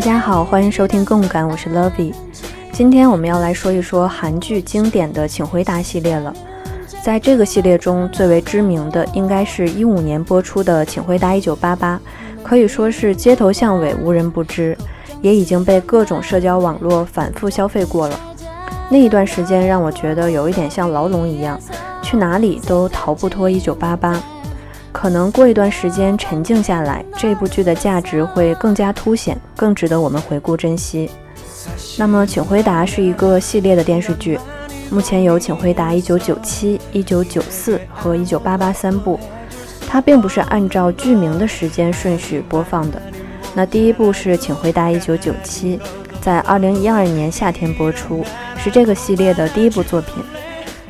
大家好，欢迎收听共感，我是 Lovey。今天我们要来说一说韩剧经典的《请回答》系列了。在这个系列中最为知名的，应该是一五年播出的《请回答一九八八》，可以说是街头巷尾无人不知，也已经被各种社交网络反复消费过了。那一段时间让我觉得有一点像牢笼一样，去哪里都逃不脱一九八八。可能过一段时间沉静下来，这部剧的价值会更加凸显，更值得我们回顾珍惜。那么，请回答是一个系列的电视剧。目前有《请回答一九九七》《一九九四》和《一九八八》三部，它并不是按照剧名的时间顺序播放的。那第一部是《请回答一九九七》，在二零一二年夏天播出，是这个系列的第一部作品。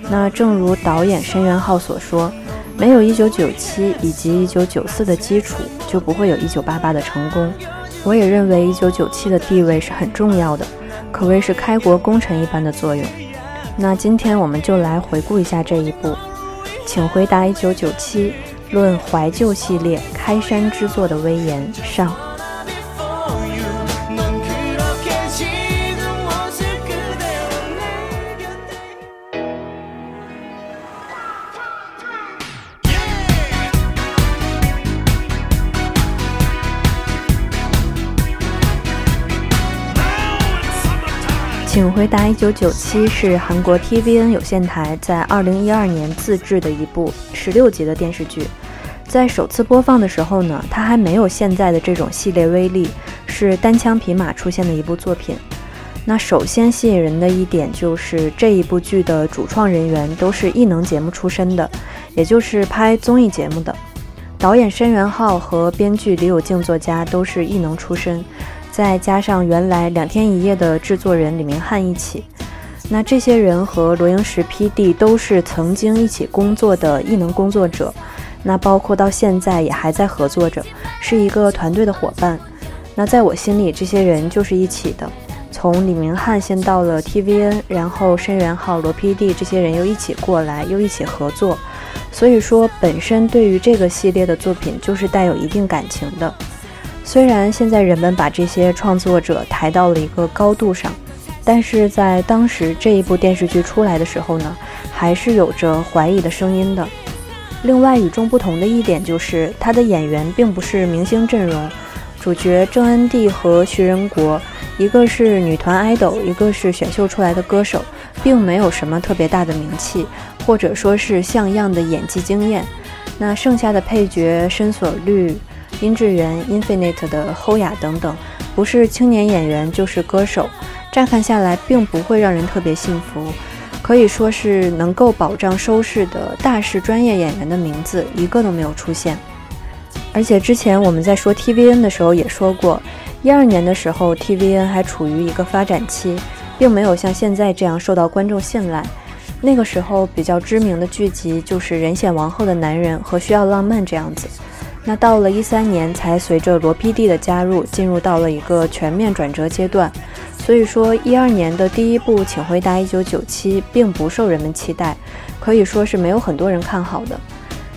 那正如导演申元浩所说，没有一九九七以及一九九四的基础，就不会有一九八八的成功。我也认为一九九七的地位是很重要的，可谓是开国功臣一般的作用。那今天我们就来回顾一下这一部，请回答一九九七，论怀旧系列开山之作的威严上。请回答一九九七是韩国 TVN 有线台在二零一二年自制的一部十六集的电视剧。在首次播放的时候呢，它还没有现在的这种系列威力，是单枪匹马出现的一部作品。那首先吸引人的一点就是这一部剧的主创人员都是艺能节目出身的，也就是拍综艺节目的。导演申元浩和编剧李有静作家都是艺能出身。再加上原来两天一夜的制作人李明翰一起，那这些人和罗英石 PD 都是曾经一起工作的艺能工作者，那包括到现在也还在合作着，是一个团队的伙伴。那在我心里，这些人就是一起的。从李明翰先到了 TVN，然后申元浩、罗 PD 这些人又一起过来，又一起合作，所以说本身对于这个系列的作品就是带有一定感情的。虽然现在人们把这些创作者抬到了一个高度上，但是在当时这一部电视剧出来的时候呢，还是有着怀疑的声音的。另外与众不同的一点就是，他的演员并不是明星阵容，主角郑恩地和徐仁国，一个是女团 idol，一个是选秀出来的歌手，并没有什么特别大的名气，或者说是像样的演技经验。那剩下的配角申所绿。殷志源、Infinite 的后雅等等，不是青年演员就是歌手，乍看下来并不会让人特别信服。可以说是能够保障收视的大势专业演员的名字一个都没有出现。而且之前我们在说 TVN 的时候也说过，一二年的时候 TVN 还处于一个发展期，并没有像现在这样受到观众信赖。那个时候比较知名的剧集就是《人显王后的男人》和《需要浪漫》这样子。那到了一三年，才随着罗 PD 的加入，进入到了一个全面转折阶段。所以说，一二年的第一部《请回答一九九七》并不受人们期待，可以说是没有很多人看好的。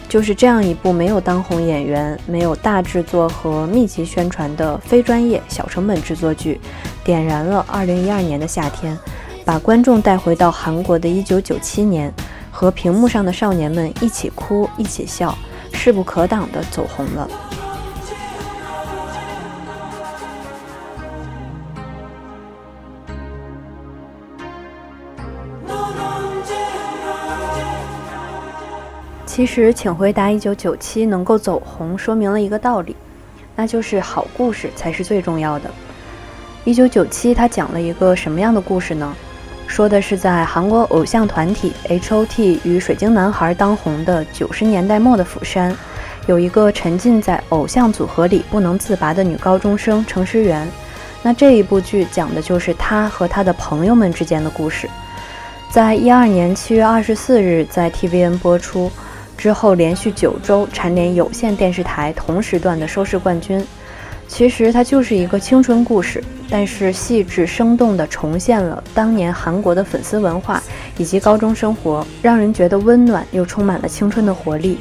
就是这样一部没有当红演员、没有大制作和密集宣传的非专业小成本制作剧，点燃了二零一二年的夏天，把观众带回到韩国的一九九七年，和屏幕上的少年们一起哭，一起笑。势不可挡的走红了。其实，请回答一九九七能够走红，说明了一个道理，那就是好故事才是最重要的。一九九七，它讲了一个什么样的故事呢？说的是在韩国偶像团体 H.O.T 与水晶男孩当红的九十年代末的釜山，有一个沉浸在偶像组合里不能自拔的女高中生程诗媛。那这一部剧讲的就是她和她的朋友们之间的故事。在一二年七月二十四日在 TVN 播出之后，连续九周蝉联有线电视台同时段的收视冠军。其实它就是一个青春故事，但是细致生动地重现了当年韩国的粉丝文化以及高中生活，让人觉得温暖又充满了青春的活力。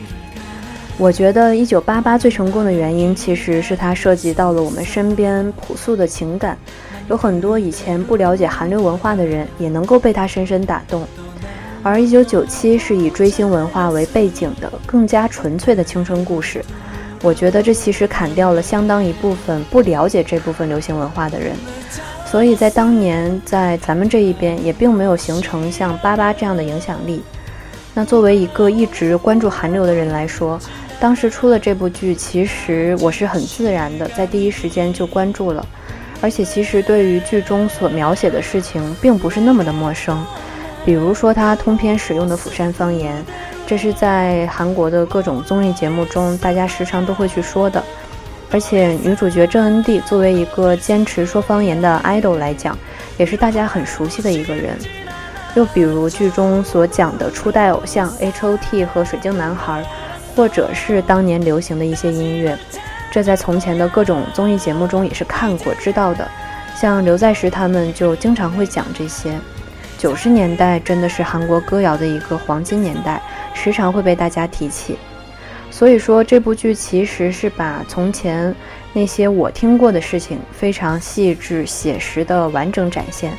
我觉得《一九八八》最成功的原因，其实是它涉及到了我们身边朴素的情感，有很多以前不了解韩流文化的人也能够被它深深打动。而《一九九七》是以追星文化为背景的更加纯粹的青春故事，我觉得这其实砍掉了相当一部分不了解这部分流行文化的人，所以在当年在咱们这一边也并没有形成像八八这样的影响力。那作为一个一直关注韩流的人来说，当时出了这部剧，其实我是很自然的在第一时间就关注了，而且其实对于剧中所描写的事情并不是那么的陌生，比如说他通篇使用的釜山方言，这是在韩国的各种综艺节目中大家时常都会去说的，而且女主角郑恩地作为一个坚持说方言的 idol 来讲，也是大家很熟悉的一个人。又比如剧中所讲的初代偶像 H.O.T 和水晶男孩。或者是当年流行的一些音乐，这在从前的各种综艺节目中也是看过知道的。像刘在石他们就经常会讲这些。九十年代真的是韩国歌谣的一个黄金年代，时常会被大家提起。所以说这部剧其实是把从前那些我听过的事情非常细致写实的完整展现，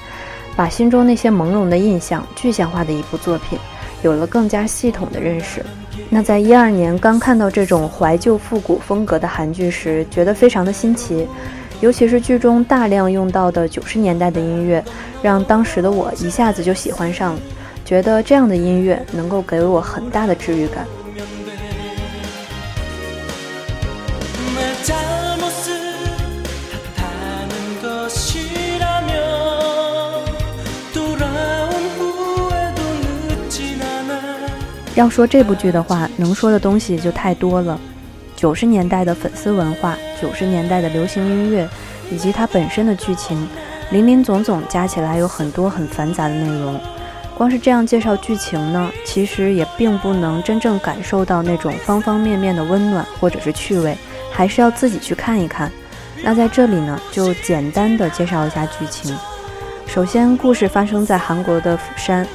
把心中那些朦胧的印象具象化的一部作品。有了更加系统的认识。那在一二年刚看到这种怀旧复古风格的韩剧时，觉得非常的新奇，尤其是剧中大量用到的九十年代的音乐，让当时的我一下子就喜欢上了，觉得这样的音乐能够给我很大的治愈感。要说这部剧的话，能说的东西就太多了。九十年代的粉丝文化，九十年代的流行音乐，以及它本身的剧情，林林总总加起来有很多很繁杂的内容。光是这样介绍剧情呢，其实也并不能真正感受到那种方方面面的温暖或者是趣味，还是要自己去看一看。那在这里呢，就简单的介绍一下剧情。首先，故事发生在韩国的釜山，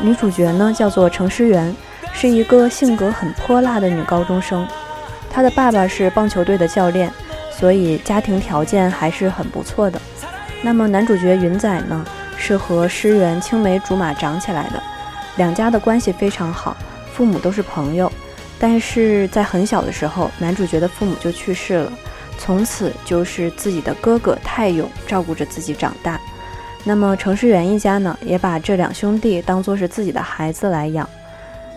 女主角呢叫做程诗媛。是一个性格很泼辣的女高中生，他的爸爸是棒球队的教练，所以家庭条件还是很不错的。那么男主角云仔呢，是和诗媛青梅竹马长起来的，两家的关系非常好，父母都是朋友。但是在很小的时候，男主角的父母就去世了，从此就是自己的哥哥泰勇照顾着自己长大。那么程诗媛一家呢，也把这两兄弟当作是自己的孩子来养。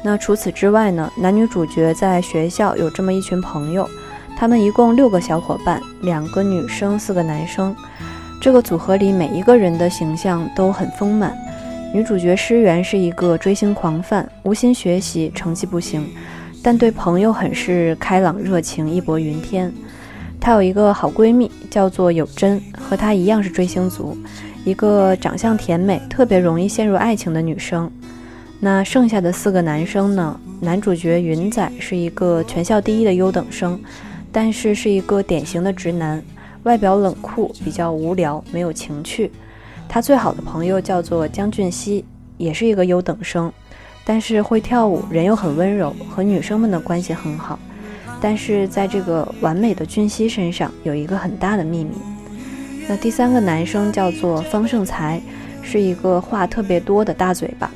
那除此之外呢？男女主角在学校有这么一群朋友，他们一共六个小伙伴，两个女生，四个男生。这个组合里每一个人的形象都很丰满。女主角诗媛是一个追星狂犯无心学习，成绩不行，但对朋友很是开朗热情，义薄云天。她有一个好闺蜜叫做有真，和她一样是追星族，一个长相甜美、特别容易陷入爱情的女生。那剩下的四个男生呢？男主角云仔是一个全校第一的优等生，但是是一个典型的直男，外表冷酷，比较无聊，没有情趣。他最好的朋友叫做江俊熙，也是一个优等生，但是会跳舞，人又很温柔，和女生们的关系很好。但是在这个完美的俊熙身上有一个很大的秘密。那第三个男生叫做方胜才，是一个话特别多的大嘴巴。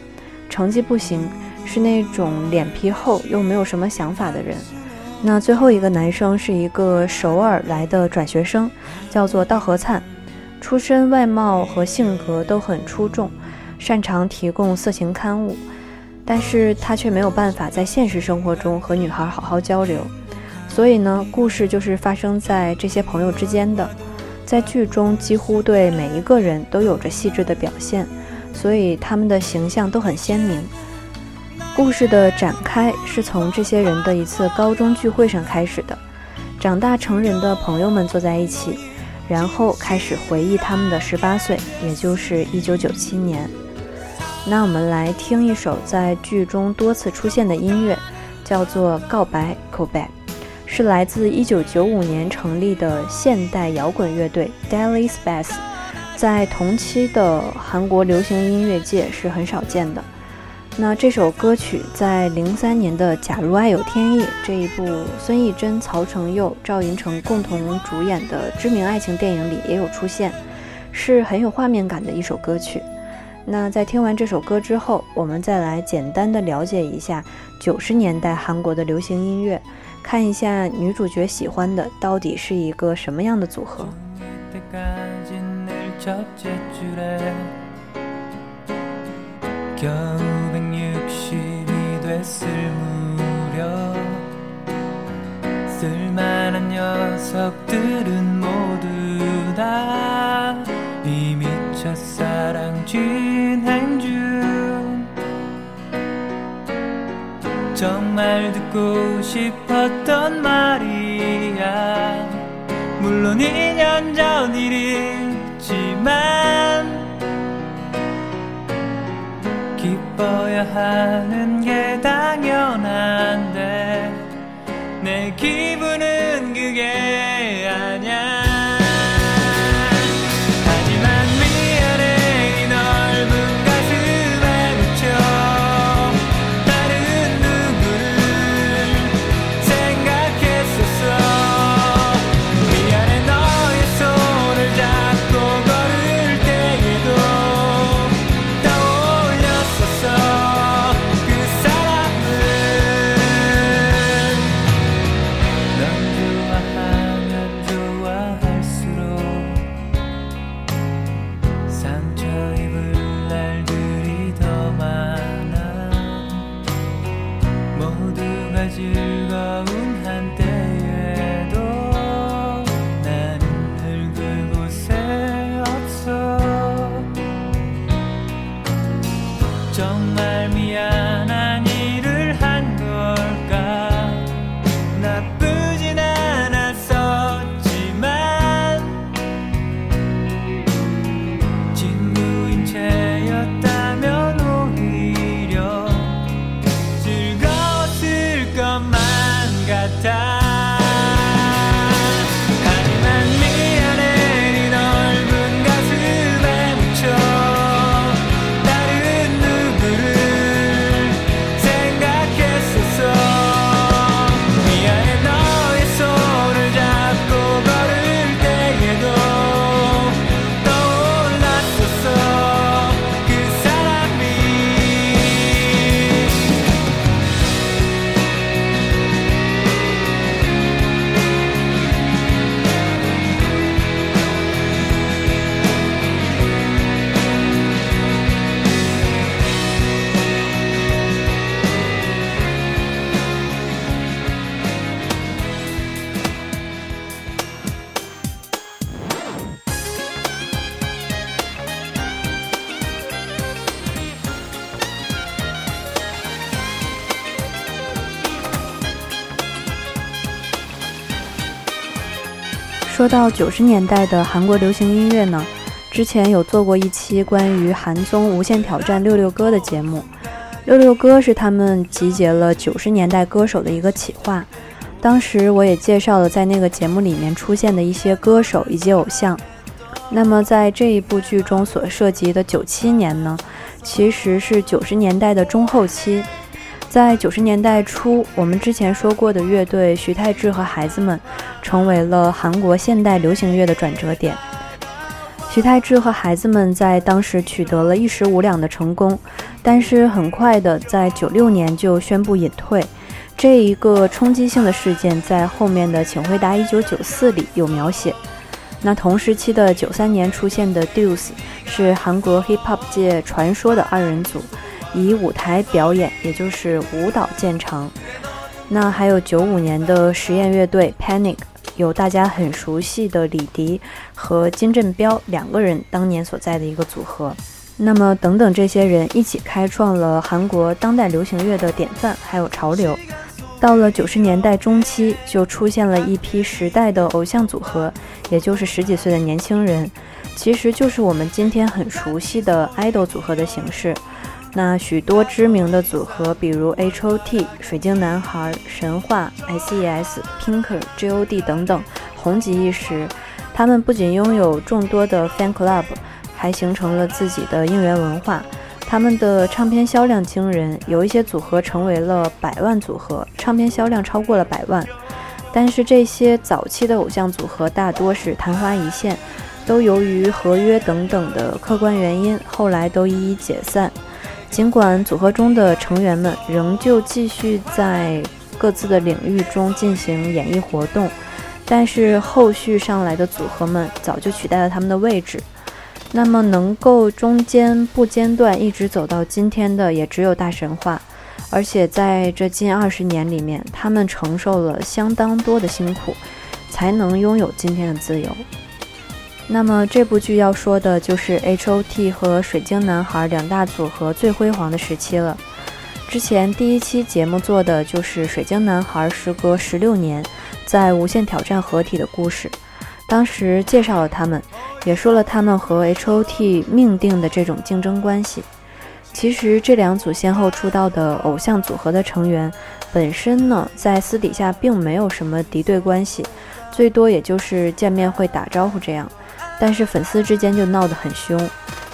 成绩不行，是那种脸皮厚又没有什么想法的人。那最后一个男生是一个首尔来的转学生，叫做道和灿，出身、外貌和性格都很出众，擅长提供色情刊物，但是他却没有办法在现实生活中和女孩好好交流。所以呢，故事就是发生在这些朋友之间的。在剧中，几乎对每一个人都有着细致的表现。所以他们的形象都很鲜明。故事的展开是从这些人的一次高中聚会上开始的。长大成人的朋友们坐在一起，然后开始回忆他们的十八岁，也就是一九九七年。那我们来听一首在剧中多次出现的音乐，叫做《告白》（Callback），是来自一九九五年成立的现代摇滚乐队 Daily Space。在同期的韩国流行音乐界是很少见的。那这首歌曲在零三年的《假如爱有天意》这一部孙艺珍、曹承佑、赵寅成共同主演的知名爱情电影里也有出现，是很有画面感的一首歌曲。那在听完这首歌之后，我们再来简单的了解一下九十年代韩国的流行音乐，看一下女主角喜欢的到底是一个什么样的组合。 됐을 무렵 쓸만한 녀석들은 모두 다 이미 첫사랑 진행 중 정말 듣고 싶었던 말이야 물론 2년 전 일이 지만 기뻐야 하는 게 당연한데 내 기분은 그게 到九十年代的韩国流行音乐呢，之前有做过一期关于韩综《无限挑战》六六歌的节目。六六歌是他们集结了九十年代歌手的一个企划。当时我也介绍了在那个节目里面出现的一些歌手以及偶像。那么在这一部剧中所涉及的九七年呢，其实是九十年代的中后期。在九十年代初，我们之前说过的乐队徐太志和孩子们，成为了韩国现代流行乐的转折点。徐太志和孩子们在当时取得了一时无两的成功，但是很快的在九六年就宣布隐退。这一个冲击性的事件，在后面的《请回答一九九四》里有描写。那同时期的九三年出现的 Deuce 是韩国 Hip Hop 界传说的二人组。以舞台表演，也就是舞蹈见长。那还有九五年的实验乐队 Panic，有大家很熟悉的李迪和金振彪两个人当年所在的一个组合。那么等等这些人一起开创了韩国当代流行乐的典范，还有潮流。到了九十年代中期，就出现了一批时代的偶像组合，也就是十几岁的年轻人，其实就是我们今天很熟悉的 idol 组合的形式。那许多知名的组合，比如 H.O.T、水晶男孩、神话、S.E.S、Pinker、G.O.D 等等，红极一时。他们不仅拥有众多的 fan club，还形成了自己的应援文化。他们的唱片销量惊人，有一些组合成为了百万组合，唱片销量超过了百万。但是这些早期的偶像组合大多是昙花一现，都由于合约等等的客观原因，后来都一一解散。尽管组合中的成员们仍旧继续在各自的领域中进行演艺活动，但是后续上来的组合们早就取代了他们的位置。那么，能够中间不间断一直走到今天的，也只有大神话。而且在这近二十年里面，他们承受了相当多的辛苦，才能拥有今天的自由。那么这部剧要说的就是 H.O.T 和水晶男孩两大组合最辉煌的时期了。之前第一期节目做的就是水晶男孩时隔十六年在无限挑战合体的故事，当时介绍了他们，也说了他们和 H.O.T 命定的这种竞争关系。其实这两组先后出道的偶像组合的成员本身呢，在私底下并没有什么敌对关系，最多也就是见面会打招呼这样。但是粉丝之间就闹得很凶。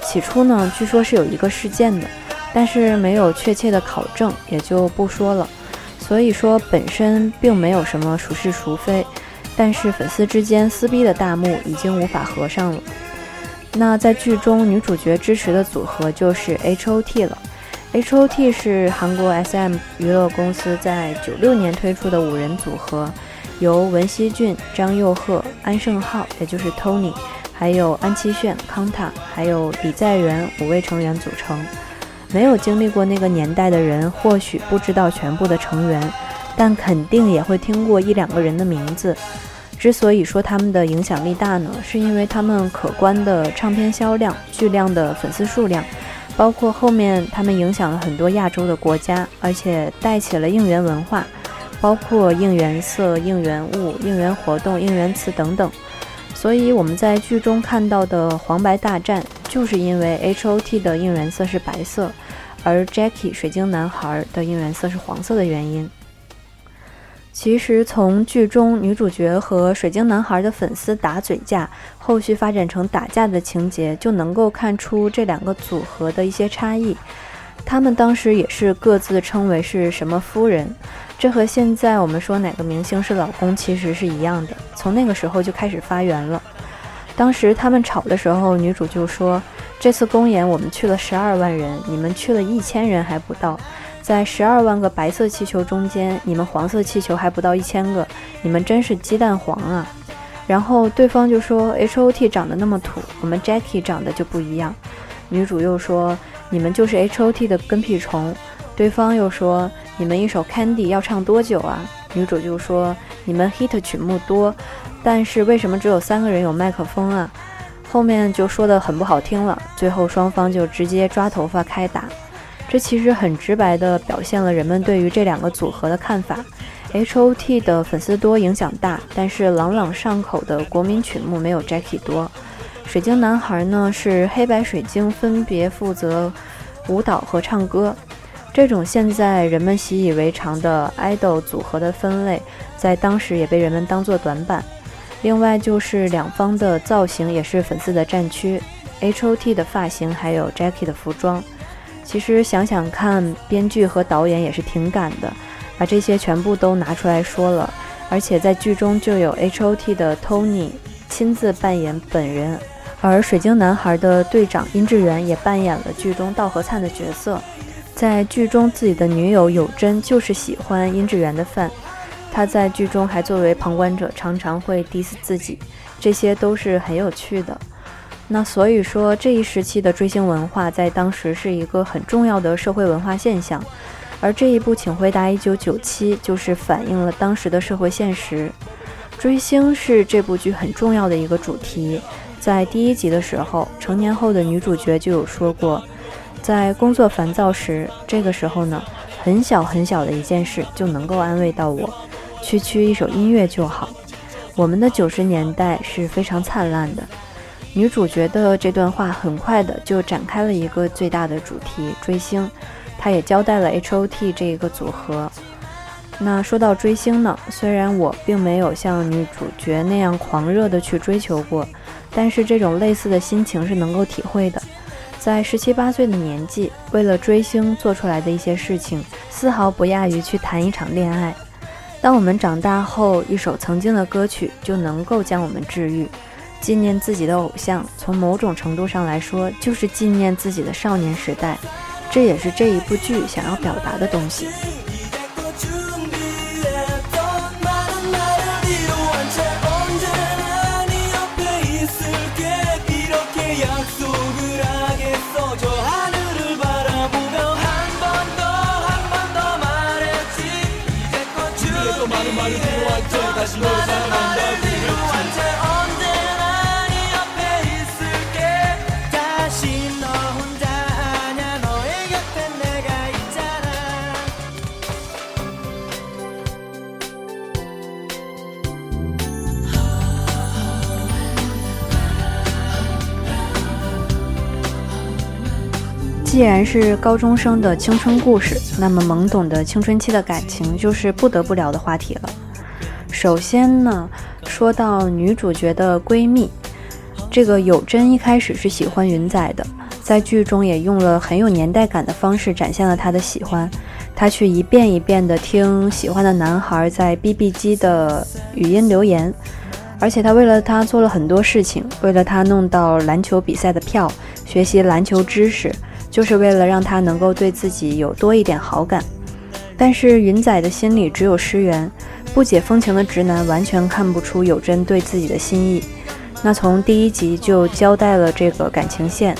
起初呢，据说是有一个事件的，但是没有确切的考证，也就不说了。所以说本身并没有什么孰是孰非，但是粉丝之间撕逼的大幕已经无法合上了。那在剧中女主角支持的组合就是 H.O.T 了。H.O.T 是韩国 S.M 娱乐公司在九六年推出的五人组合，由文熙俊、张佑赫、安胜浩，也就是 Tony。还有安七炫、康塔，还有李在元五位成员组成。没有经历过那个年代的人，或许不知道全部的成员，但肯定也会听过一两个人的名字。之所以说他们的影响力大呢，是因为他们可观的唱片销量、巨量的粉丝数量，包括后面他们影响了很多亚洲的国家，而且带起了应援文化，包括应援色、应援物、应援活动、应援词等等。所以我们在剧中看到的黄白大战，就是因为 H.O.T 的应援色是白色，而 Jackie 水晶男孩的应援色是黄色的原因。其实从剧中女主角和水晶男孩的粉丝打嘴架，后续发展成打架的情节，就能够看出这两个组合的一些差异。他们当时也是各自称为是什么夫人。这和现在我们说哪个明星是老公其实是一样的，从那个时候就开始发源了。当时他们吵的时候，女主就说：“这次公演我们去了十二万人，你们去了一千人还不到，在十二万个白色气球中间，你们黄色气球还不到一千个，你们真是鸡蛋黄啊！”然后对方就说：“H.O.T 长得那么土，我们 Jackie 长得就不一样。”女主又说：“你们就是 H.O.T 的跟屁虫。”对方又说。你们一首《Candy》要唱多久啊？女主就说：“你们 hit 曲目多，但是为什么只有三个人有麦克风啊？”后面就说的很不好听了，最后双方就直接抓头发开打。这其实很直白地表现了人们对于这两个组合的看法。H.O.T 的粉丝多，影响大，但是朗朗上口的国民曲目没有 Jackie 多。水晶男孩呢，是黑白水晶分别负责舞蹈和唱歌。这种现在人们习以为常的 idol 组合的分类，在当时也被人们当作短板。另外就是两方的造型也是粉丝的战区，H.O.T 的发型还有 Jackie 的服装。其实想想看，编剧和导演也是挺敢的，把这些全部都拿出来说了。而且在剧中就有 H.O.T 的 Tony 亲自扮演本人，而水晶男孩的队长殷志源也扮演了剧中道和灿的角色。在剧中，自己的女友有真就是喜欢殷志源的饭。他在剧中还作为旁观者，常常会 diss 自己，这些都是很有趣的。那所以说，这一时期的追星文化在当时是一个很重要的社会文化现象。而这一部《请回答一九九七》就是反映了当时的社会现实。追星是这部剧很重要的一个主题。在第一集的时候，成年后的女主角就有说过。在工作烦躁时，这个时候呢，很小很小的一件事就能够安慰到我，区区一首音乐就好。我们的九十年代是非常灿烂的。女主角的这段话很快的就展开了一个最大的主题——追星。她也交代了 H.O.T 这一个组合。那说到追星呢，虽然我并没有像女主角那样狂热的去追求过，但是这种类似的心情是能够体会的。在十七八岁的年纪，为了追星做出来的一些事情，丝毫不亚于去谈一场恋爱。当我们长大后，一首曾经的歌曲就能够将我们治愈。纪念自己的偶像，从某种程度上来说，就是纪念自己的少年时代。这也是这一部剧想要表达的东西。既然是高中生的青春故事，那么懵懂的青春期的感情就是不得不聊的话题了。首先呢，说到女主角的闺蜜，这个有真一开始是喜欢云仔的，在剧中也用了很有年代感的方式展现了她的喜欢。她去一遍一遍地听喜欢的男孩在 BB 机的语音留言，而且她为了他做了很多事情，为了他弄到篮球比赛的票，学习篮球知识，就是为了让他能够对自己有多一点好感。但是云仔的心里只有诗媛，不解风情的直男完全看不出有真对自己的心意。那从第一集就交代了这个感情线，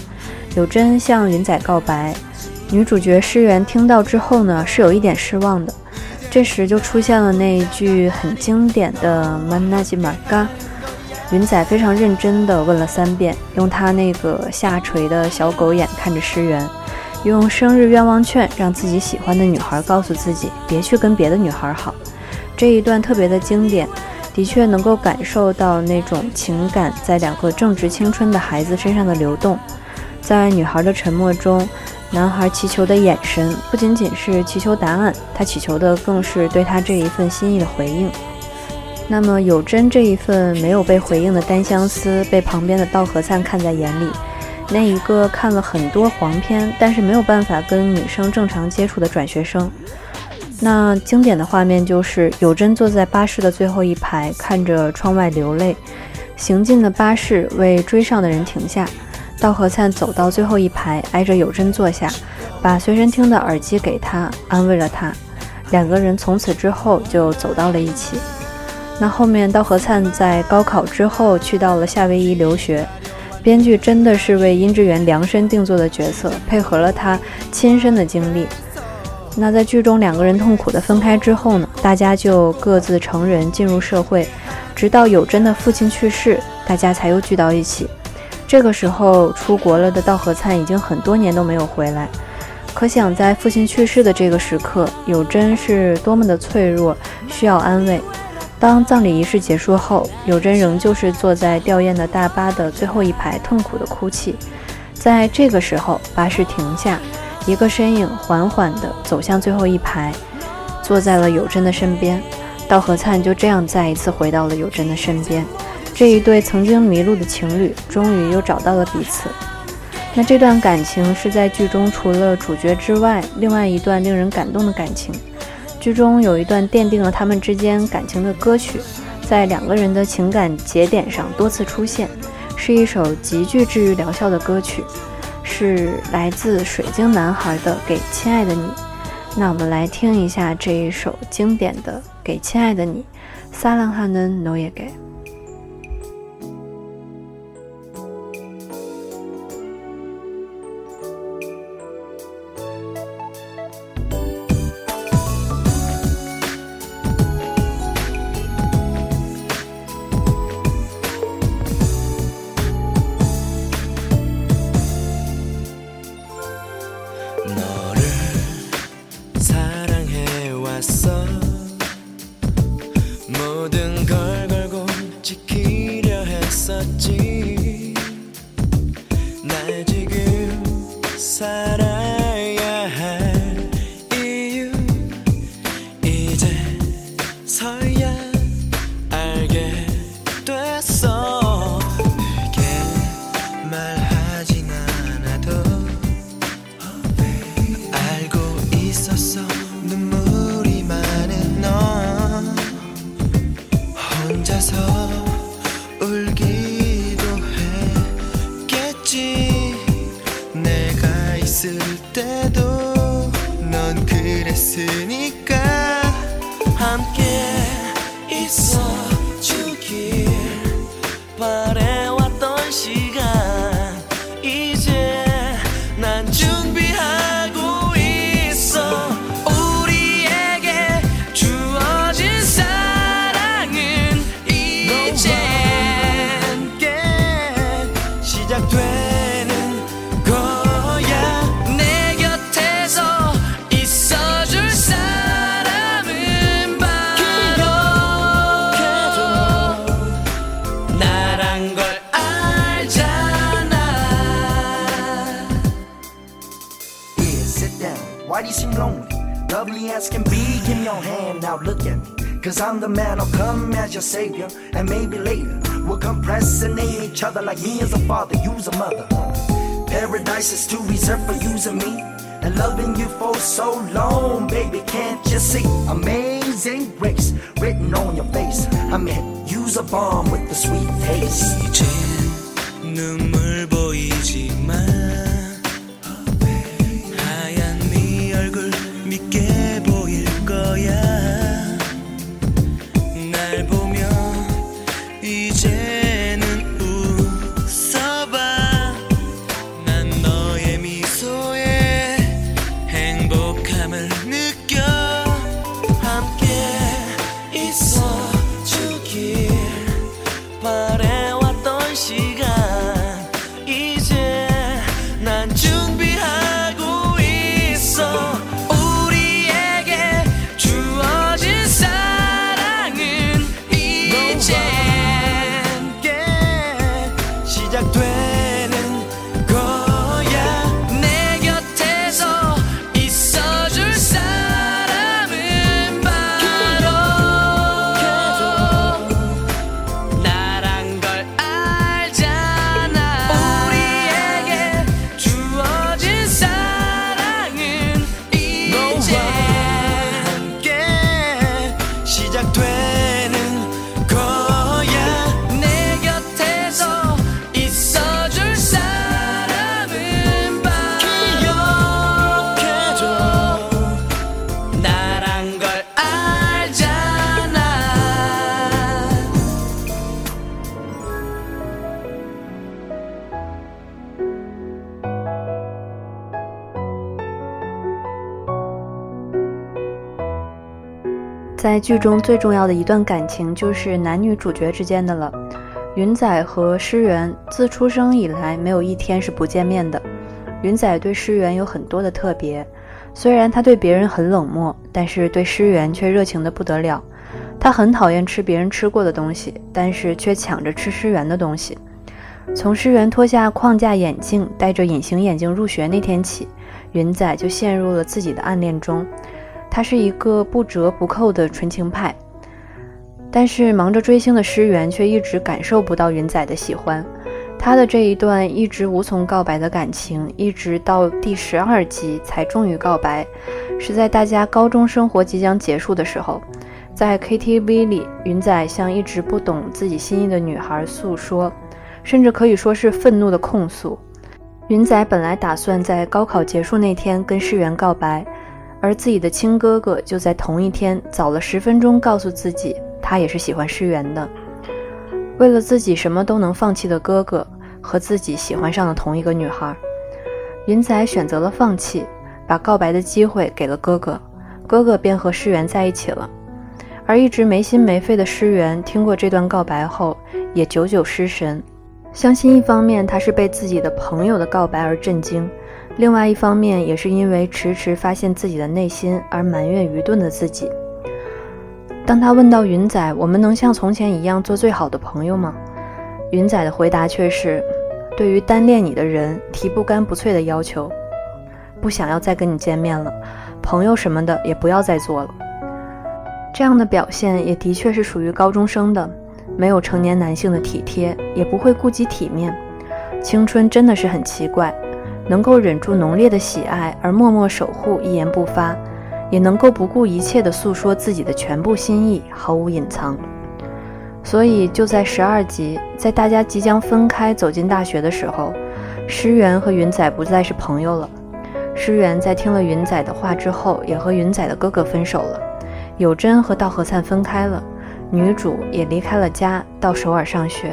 有真向云仔告白，女主角诗媛听到之后呢，是有一点失望的。这时就出现了那一句很经典的 “manaji m a g 云仔非常认真地问了三遍，用他那个下垂的小狗眼看着诗媛，用生日愿望券让自己喜欢的女孩告诉自己别去跟别的女孩好。这一段特别的经典，的确能够感受到那种情感在两个正值青春的孩子身上的流动。在女孩的沉默中，男孩祈求的眼神不仅仅是祈求答案，他祈求的更是对他这一份心意的回应。那么有真这一份没有被回应的单相思，被旁边的稻荷灿看在眼里。那一个看了很多黄片，但是没有办法跟女生正常接触的转学生。那经典的画面就是有真坐在巴士的最后一排，看着窗外流泪。行进的巴士为追上的人停下，稻荷灿走到最后一排，挨着有真坐下，把随身听的耳机给他，安慰了他。两个人从此之后就走到了一起。那后面，稻荷灿在高考之后去到了夏威夷留学，编剧真的是为殷志源量身定做的角色，配合了他亲身的经历。那在剧中两个人痛苦的分开之后呢，大家就各自成人进入社会，直到有真的父亲去世，大家才又聚到一起。这个时候出国了的稻荷灿已经很多年都没有回来，可想在父亲去世的这个时刻，有真是多么的脆弱，需要安慰。当葬礼仪式结束后，有真仍旧是坐在吊唁的大巴的最后一排，痛苦的哭泣。在这个时候，巴士停下，一个身影缓缓地走向最后一排，坐在了有真的身边。稻荷灿就这样再一次回到了有真的身边。这一对曾经迷路的情侣，终于又找到了彼此。那这段感情是在剧中除了主角之外，另外一段令人感动的感情。剧中有一段奠定了他们之间感情的歌曲，在两个人的情感节点上多次出现，是一首极具治愈疗效的歌曲，是来自水晶男孩的《给亲爱的你》。那我们来听一下这一首经典的《给亲爱的你》，사랑하는너에게。 Why do you seem lonely? Lovely as can be, give me your hand now, look at me. Cause I'm the man, I'll come as your savior. And maybe later, we'll compress and name each other like me as a father, you's a mother. Paradise is too reserved for you and me. And loving you for so long, baby, can't you see? Amazing grace written on your face. I mean, use a bomb with the sweet taste. 이제 눈물 보이지만 在剧中最重要的一段感情就是男女主角之间的了。云仔和诗媛自出生以来没有一天是不见面的。云仔对诗媛有很多的特别，虽然他对别人很冷漠，但是对诗媛却热情的不得了。他很讨厌吃别人吃过的东西，但是却抢着吃诗媛的东西。从诗媛脱下框架眼镜，戴着隐形眼镜入学那天起，云仔就陷入了自己的暗恋中。他是一个不折不扣的纯情派，但是忙着追星的诗媛却一直感受不到云仔的喜欢。他的这一段一直无从告白的感情，一直到第十二集才终于告白，是在大家高中生活即将结束的时候，在 KTV 里，云仔向一直不懂自己心意的女孩诉说，甚至可以说是愤怒的控诉。云仔本来打算在高考结束那天跟诗媛告白。而自己的亲哥哥就在同一天早了十分钟告诉自己，他也是喜欢诗媛的。为了自己什么都能放弃的哥哥和自己喜欢上了同一个女孩，云仔选择了放弃，把告白的机会给了哥哥，哥哥便和诗媛在一起了。而一直没心没肺的诗媛听过这段告白后，也久久失神。相信一方面他是被自己的朋友的告白而震惊。另外一方面，也是因为迟迟发现自己的内心而埋怨愚钝的自己。当他问到云仔：“我们能像从前一样做最好的朋友吗？”云仔的回答却是：“对于单恋你的人提不干不脆的要求，不想要再跟你见面了，朋友什么的也不要再做了。”这样的表现也的确是属于高中生的，没有成年男性的体贴，也不会顾及体面。青春真的是很奇怪。能够忍住浓烈的喜爱而默默守护，一言不发，也能够不顾一切地诉说自己的全部心意，毫无隐藏。所以就在十二集，在大家即将分开走进大学的时候，诗媛和云仔不再是朋友了。诗媛在听了云仔的话之后，也和云仔的哥哥分手了。有真和道和灿分开了，女主也离开了家，到首尔上学。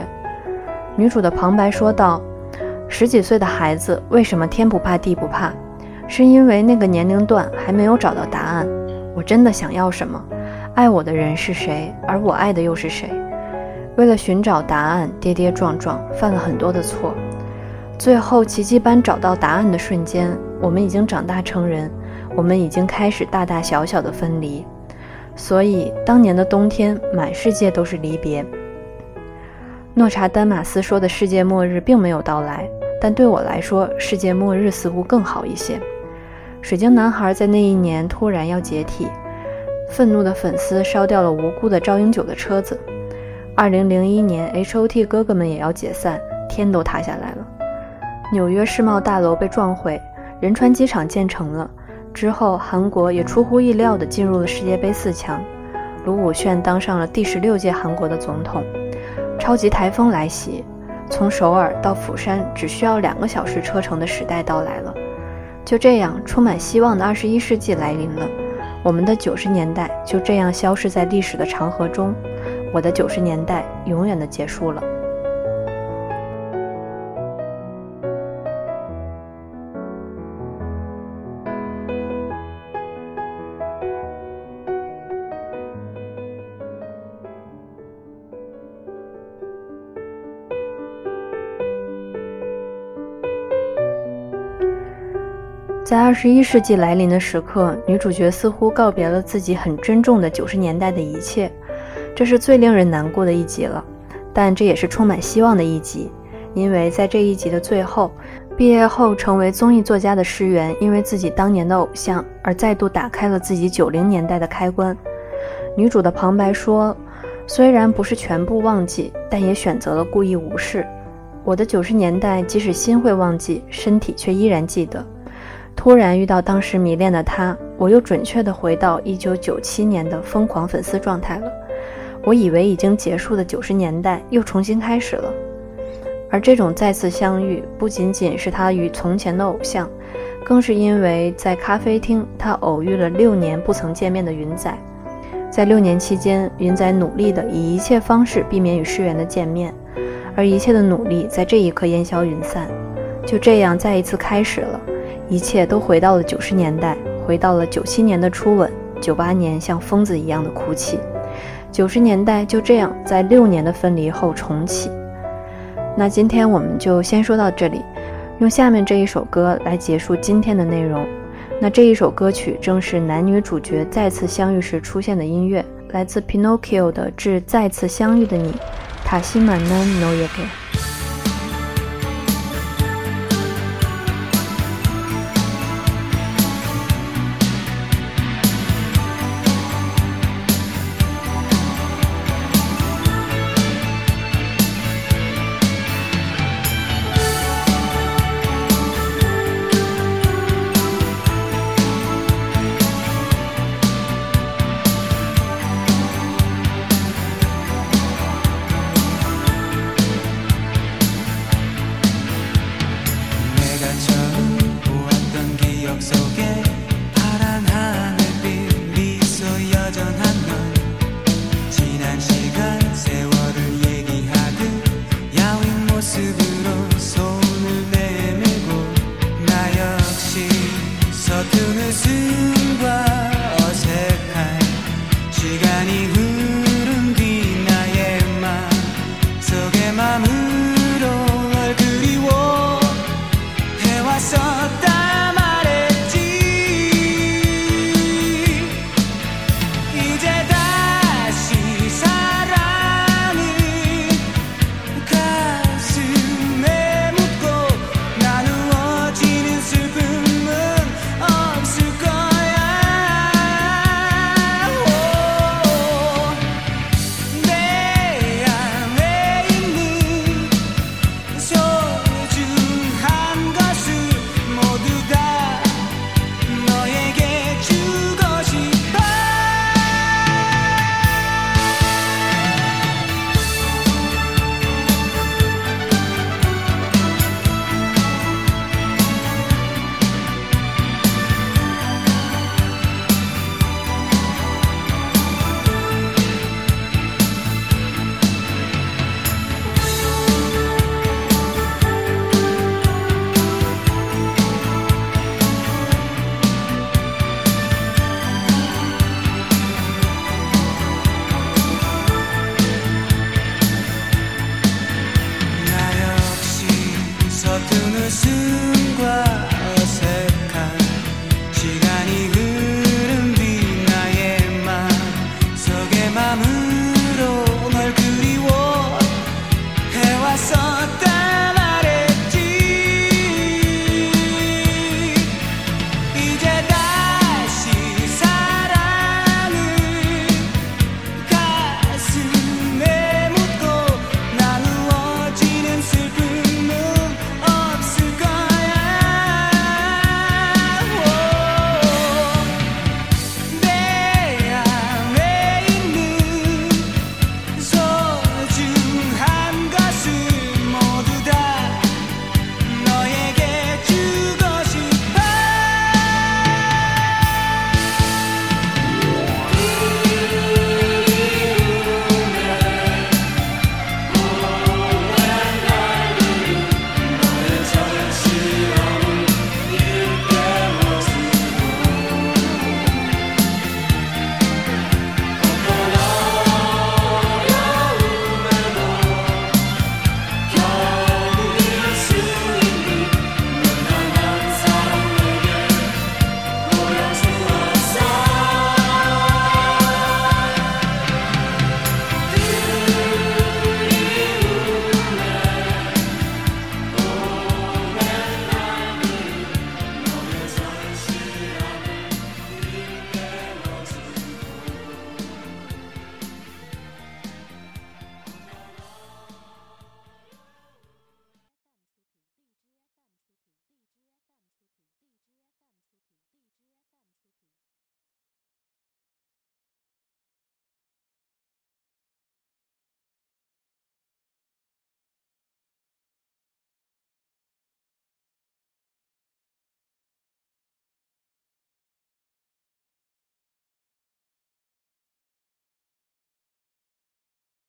女主的旁白说道：“十几岁的孩子为什么天不怕地不怕？是因为那个年龄段还没有找到答案。我真的想要什么？爱我的人是谁？而我爱的又是谁？为了寻找答案，跌跌撞撞，犯了很多的错。最后奇迹般找到答案的瞬间，我们已经长大成人，我们已经开始大大小小的分离。”所以，当年的冬天，满世界都是离别。诺查丹马斯说的世界末日并没有到来，但对我来说，世界末日似乎更好一些。水晶男孩在那一年突然要解体，愤怒的粉丝烧掉了无辜的赵英九的车子。二零零一年，H.O.T 哥哥们也要解散，天都塌下来了。纽约世贸大楼被撞毁，仁川机场建成了。之后，韩国也出乎意料地进入了世界杯四强，卢武铉当上了第十六届韩国的总统。超级台风来袭，从首尔到釜山只需要两个小时车程的时代到来了。就这样，充满希望的二十一世纪来临了。我们的九十年代就这样消失在历史的长河中，我的九十年代永远的结束了。在二十一世纪来临的时刻，女主角似乎告别了自己很珍重的九十年代的一切，这是最令人难过的一集了。但这也是充满希望的一集，因为在这一集的最后，毕业后成为综艺作家的诗媛，因为自己当年的偶像而再度打开了自己九零年代的开关。女主的旁白说：“虽然不是全部忘记，但也选择了故意无视。我的九十年代，即使心会忘记，身体却依然记得。”突然遇到当时迷恋的他，我又准确地回到一九九七年的疯狂粉丝状态了。我以为已经结束的九十年代又重新开始了。而这种再次相遇，不仅仅是他与从前的偶像，更是因为在咖啡厅他偶遇了六年不曾见面的云仔。在六年期间，云仔努力地以一切方式避免与世源的见面，而一切的努力在这一刻烟消云散，就这样再一次开始了。一切都回到了九十年代，回到了九七年的初吻，九八年像疯子一样的哭泣，九十年代就这样在六年的分离后重启。那今天我们就先说到这里，用下面这一首歌来结束今天的内容。那这一首歌曲正是男女主角再次相遇时出现的音乐，来自 Pinocchio 的《致再次相遇的你》，塔西曼南诺耶给。